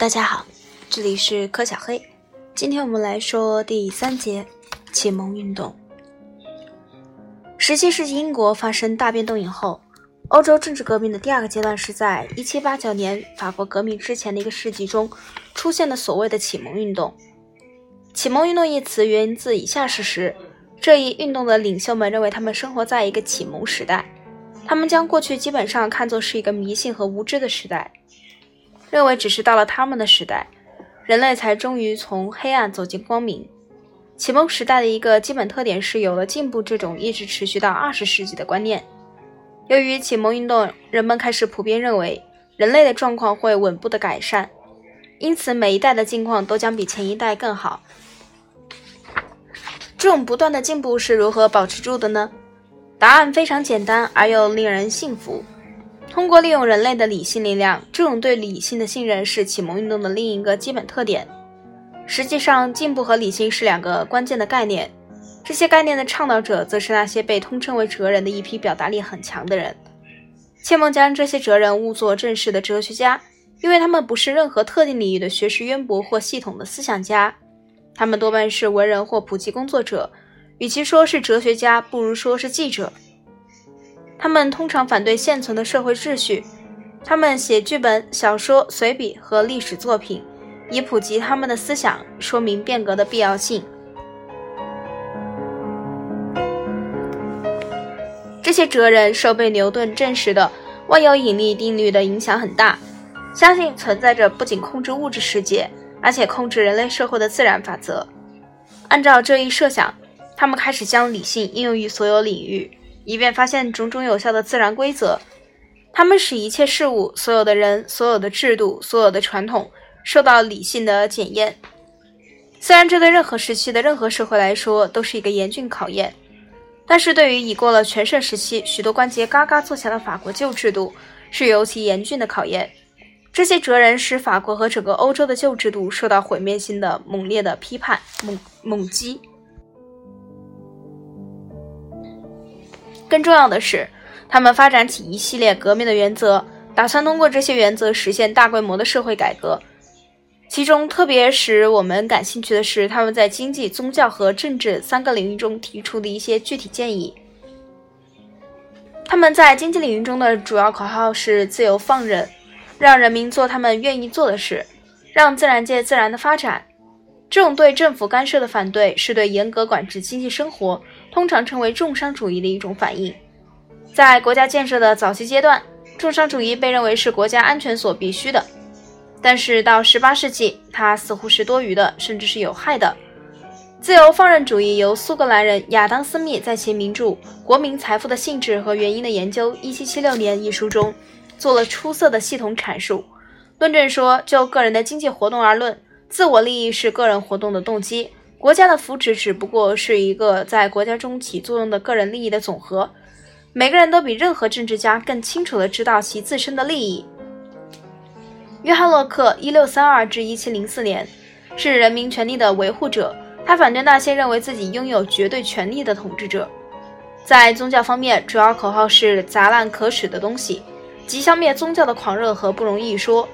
大家好，这里是柯小黑。今天我们来说第三节启蒙运动。十七世纪英国发生大变动以后，欧洲政治革命的第二个阶段是在一七八九年法国革命之前的一个世纪中出现的所谓的启蒙运动。启蒙运动一词源自以下事实：这一运动的领袖们认为他们生活在一个启蒙时代，他们将过去基本上看作是一个迷信和无知的时代，认为只是到了他们的时代，人类才终于从黑暗走进光明。启蒙时代的一个基本特点是有了进步这种一直持续到二十世纪的观念。由于启蒙运动，人们开始普遍认为人类的状况会稳步的改善，因此每一代的境况都将比前一代更好。这种不断的进步是如何保持住的呢？答案非常简单而又令人信服。通过利用人类的理性力量，这种对理性的信任是启蒙运动的另一个基本特点。实际上，进步和理性是两个关键的概念。这些概念的倡导者，则是那些被通称为哲人的一批表达力很强的人。切莫将这些哲人误作正式的哲学家，因为他们不是任何特定领域的学识渊博或系统的思想家。他们多半是文人或普及工作者，与其说是哲学家，不如说是记者。他们通常反对现存的社会秩序，他们写剧本、小说、随笔和历史作品，以普及他们的思想，说明变革的必要性。这些哲人受被牛顿证实的万有引力定律的影响很大，相信存在着不仅控制物质世界。而且控制人类社会的自然法则。按照这一设想，他们开始将理性应用于所有领域，以便发现种种有效的自然规则。他们使一切事物、所有的人、所有的制度、所有的传统受到理性的检验。虽然这对任何时期的任何社会来说都是一个严峻考验，但是对于已过了全盛时期、许多关节嘎嘎作响的法国旧制度，是尤其严峻的考验。这些哲人使法国和整个欧洲的旧制度受到毁灭性的、猛烈的批判、猛猛击。更重要的是，他们发展起一系列革命的原则，打算通过这些原则实现大规模的社会改革。其中特别使我们感兴趣的是，他们在经济、宗教和政治三个领域中提出的一些具体建议。他们在经济领域中的主要口号是“自由放任”。让人民做他们愿意做的事，让自然界自然的发展。这种对政府干涉的反对，是对严格管制经济生活，通常称为重商主义的一种反应。在国家建设的早期阶段，重商主义被认为是国家安全所必须的。但是到18世纪，它似乎是多余的，甚至是有害的。自由放任主义由苏格兰人亚当·斯密在其名著《国民财富的性质和原因的研究》（1776 年）一书中。做了出色的系统阐述，论证说，就个人的经济活动而论，自我利益是个人活动的动机，国家的福祉只不过是一个在国家中起作用的个人利益的总和。每个人都比任何政治家更清楚地知道其自身的利益。约翰洛克（一六三二至一七零四年）是人民权利的维护者，他反对那些认为自己拥有绝对权力的统治者。在宗教方面，主要口号是砸烂可耻的东西。即消灭宗教的狂热和不容易说，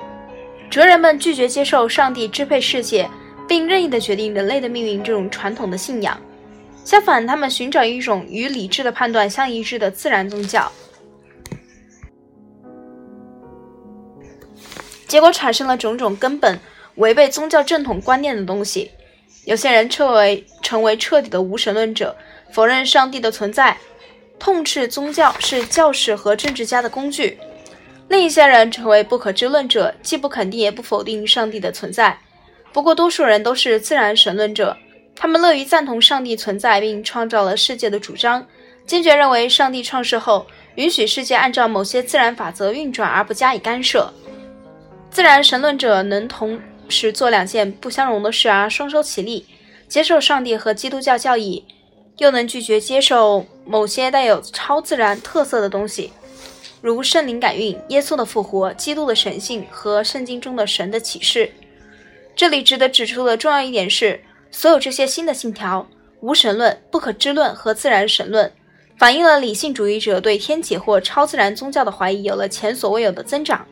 哲人们拒绝接受上帝支配世界并任意的决定人类的命运这种传统的信仰，相反，他们寻找一种与理智的判断相一致的自然宗教，结果产生了种种根本违背宗教正统观念的东西。有些人称为成为彻底的无神论者，否认上帝的存在，痛斥宗教是教士和政治家的工具。另一些人成为不可知论者，既不肯定也不否定上帝的存在。不过，多数人都是自然神论者，他们乐于赞同上帝存在并创造了世界的主张，坚决认为上帝创世后允许世界按照某些自然法则运转而不加以干涉。自然神论者能同时做两件不相容的事而双收其利：接受上帝和基督教教义，又能拒绝接受某些带有超自然特色的东西。如圣灵感孕、耶稣的复活、基督的神性和圣经中的神的启示。这里值得指出的重要一点是，所有这些新的信条——无神论、不可知论和自然神论，反映了理性主义者对天启或超自然宗教的怀疑有了前所未有的增长。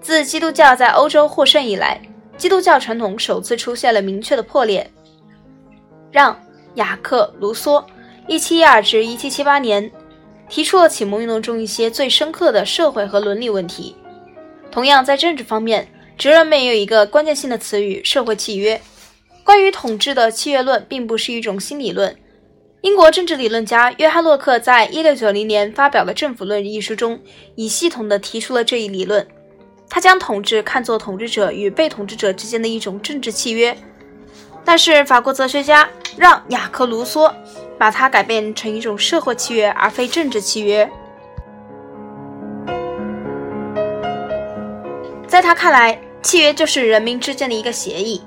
自基督教在欧洲获胜以来，基督教传统首次出现了明确的破裂。让·雅克·卢梭 （1712-1778 年）提出了启蒙运动中一些最深刻的社会和伦理问题。同样，在政治方面，哲人们也有一个关键性的词语——社会契约。关于统治的契约论，并不是一种新理论。英国政治理论家约翰·洛克在1690年发表的《政府论》一书中，已系统地提出了这一理论。他将统治看作统治者与被统治者之间的一种政治契约。但是，法国哲学家让·雅克·卢梭把它改变成一种社会契约，而非政治契约。在他看来，契约就是人民之间的一个协议。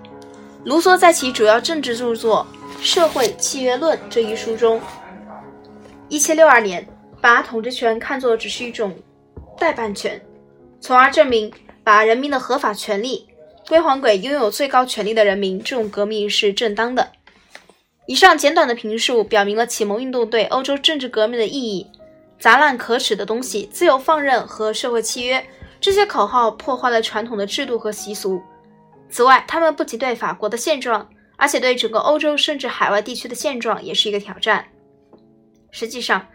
卢梭在其主要政治著作《社会契约论》这一书中，1762年把统治权看作只是一种代办权，从而证明把人民的合法权利归还给拥有最高权力的人民，这种革命是正当的。以上简短的评述表明了启蒙运动对欧洲政治革命的意义：杂乱可耻的东西、自由放任和社会契约。这些口号破坏了传统的制度和习俗。此外，他们不仅对法国的现状，而且对整个欧洲甚至海外地区的现状也是一个挑战。实际上，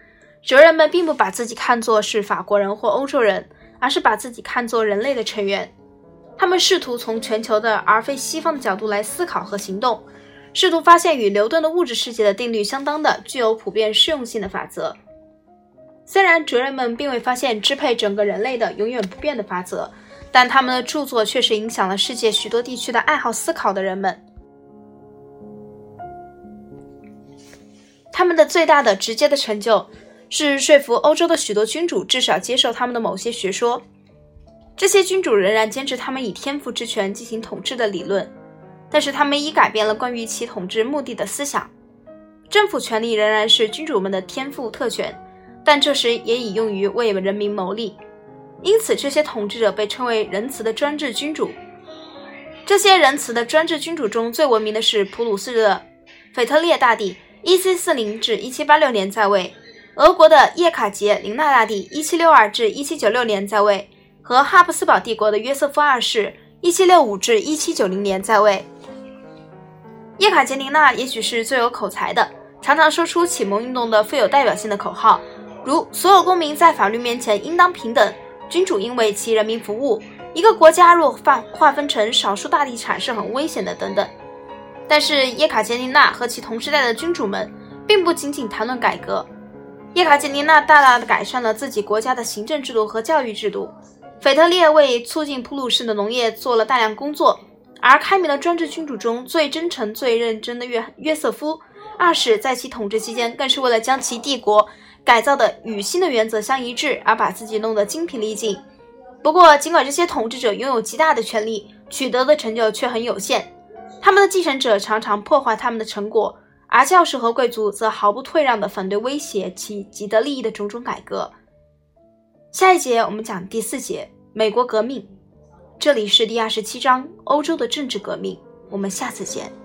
哲人们并不把自己看作是法国人或欧洲人，而是把自己看作人类的成员。他们试图从全球的而非西方的角度来思考和行动，试图发现与牛顿的物质世界的定律相当的、具有普遍适用性的法则。虽然哲人们并未发现支配整个人类的永远不变的法则，但他们的著作确实影响了世界许多地区的爱好思考的人们。他们的最大的直接的成就是说服欧洲的许多君主至少接受他们的某些学说。这些君主仍然坚持他们以天赋之权进行统治的理论，但是他们已改变了关于其统治目的的思想。政府权力仍然是君主们的天赋特权。但这时也已用于为人民谋利，因此这些统治者被称为仁慈的专制君主。这些仁慈的专制君主中最闻名的是普鲁士的腓特烈大帝1740至1786年在位），俄国的叶卡捷琳娜大帝 （1762 至1796年在位）和哈布斯堡帝国的约瑟夫二世 （1765 至1790年在位）。叶卡捷琳娜也许是最有口才的，常常说出启蒙运动的富有代表性的口号。如所有公民在法律面前应当平等，君主应为其人民服务，一个国家若划划分成少数大地产是很危险的等等。但是叶卡捷琳娜和其同时代的君主们并不仅仅谈论改革，叶卡捷琳娜大大的改善了自己国家的行政制度和教育制度。腓特烈为促进普鲁士的农业做了大量工作，而开明的专制君主中最真诚、最认真的约约瑟夫二世在其统治期间，更是为了将其帝国。改造的与新的原则相一致，而把自己弄得精疲力尽。不过，尽管这些统治者拥有极大的权力，取得的成就却很有限。他们的继承者常常破坏他们的成果，而教士和贵族则毫不退让地反对威胁其既得利益的种种改革。下一节我们讲第四节美国革命，这里是第二十七章欧洲的政治革命。我们下次见。